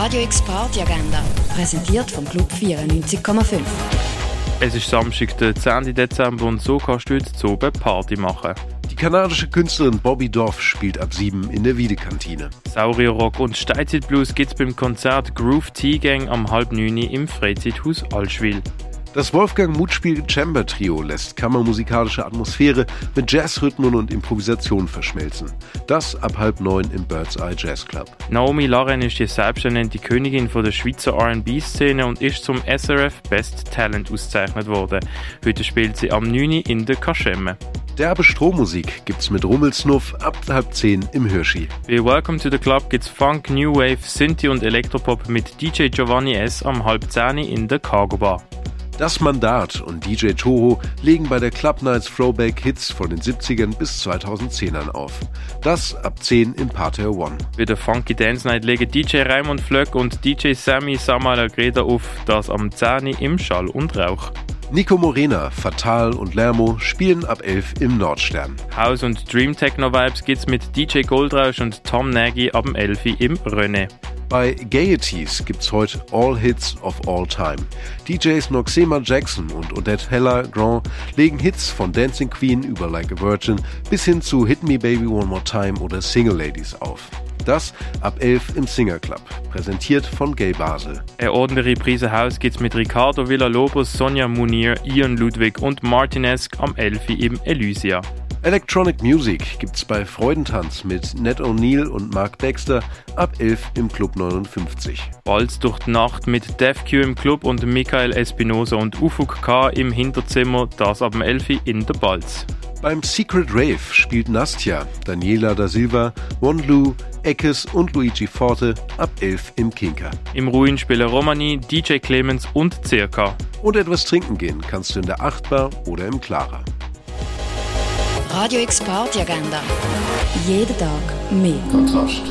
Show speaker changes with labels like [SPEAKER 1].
[SPEAKER 1] Radio X Party Agenda, präsentiert vom Club 94,5.
[SPEAKER 2] Es ist Samstag, der 10. Dezember und so kannst du heute zu oben Party machen.
[SPEAKER 3] Die kanadische Künstlerin Bobby Doff spielt ab 7 in der Wiedekantine.
[SPEAKER 2] Saurierrock und Steinzeitblues gibt's beim Konzert Groove Tea Gang am halb 9 im Freizeithaus Allschwil.
[SPEAKER 3] Das Wolfgang Mutspiel Chamber Trio lässt kammermusikalische Atmosphäre mit Jazzrhythmen und Improvisation verschmelzen. Das ab halb neun im Bird's Eye Jazz Club.
[SPEAKER 2] Naomi Laren ist die selbsternannte Königin von der Schweizer R&B-Szene und ist zum SRF Best Talent ausgezeichnet worden. Heute spielt sie am 9. in der Kaschemme.
[SPEAKER 3] Derbe Strommusik gibt's mit Rummelsnuff ab halb zehn im Hirschi.
[SPEAKER 2] Bei Welcome to the Club gibt's Funk, New Wave, Synthie und Elektropop mit DJ Giovanni S. am halb zehn in der Cargo Bar.
[SPEAKER 3] Das Mandat und DJ Toho legen bei der Club Nights Throwback Hits von den 70ern bis 2010ern auf. Das ab 10 im Parterre One.
[SPEAKER 2] Bei der Funky Dance Night legen DJ Raimund Flöck und DJ Sammy Samala Greda auf, das am 10 im Schall und Rauch.
[SPEAKER 3] Nico Morena, Fatal und Lermo spielen ab 11 im Nordstern.
[SPEAKER 2] House und Dream Techno Vibes gibt's mit DJ Goldrausch und Tom Nagy ab dem 11 im René.
[SPEAKER 3] Bei Gaieties gibt's heute All Hits of All Time. DJs Noxema Jackson und Odette Heller Grand legen Hits von Dancing Queen über Like a Virgin bis hin zu Hit Me Baby One More Time oder Single Ladies auf. Das ab 11 im Singer Club, präsentiert von Gay Basel.
[SPEAKER 2] Eine ordentliche Prise Haus gibt's mit Ricardo Villalobos, Sonja Munir, Ian Ludwig und Martinez am 11 im Elysia.
[SPEAKER 3] Electronic Music gibt's bei Freudentanz mit Ned O'Neill und Mark Dexter ab 11 im Club 59.
[SPEAKER 2] Balz durch die Nacht mit Def Q im Club und Michael Espinosa und Ufuk K im Hinterzimmer, das ab dem 11 in der Balz.
[SPEAKER 3] Beim Secret Rave spielt Nastja, Daniela da Silva, Wonlu, Eckes und Luigi Forte ab 11 im Kinker.
[SPEAKER 2] Im Ruin spielen Romani, DJ Clemens und Circa.
[SPEAKER 3] Und etwas trinken gehen kannst du in der Achtbar oder im Clara.
[SPEAKER 1] Radio X Party Agenda. Jeden Tag mehr.
[SPEAKER 3] Kontrast.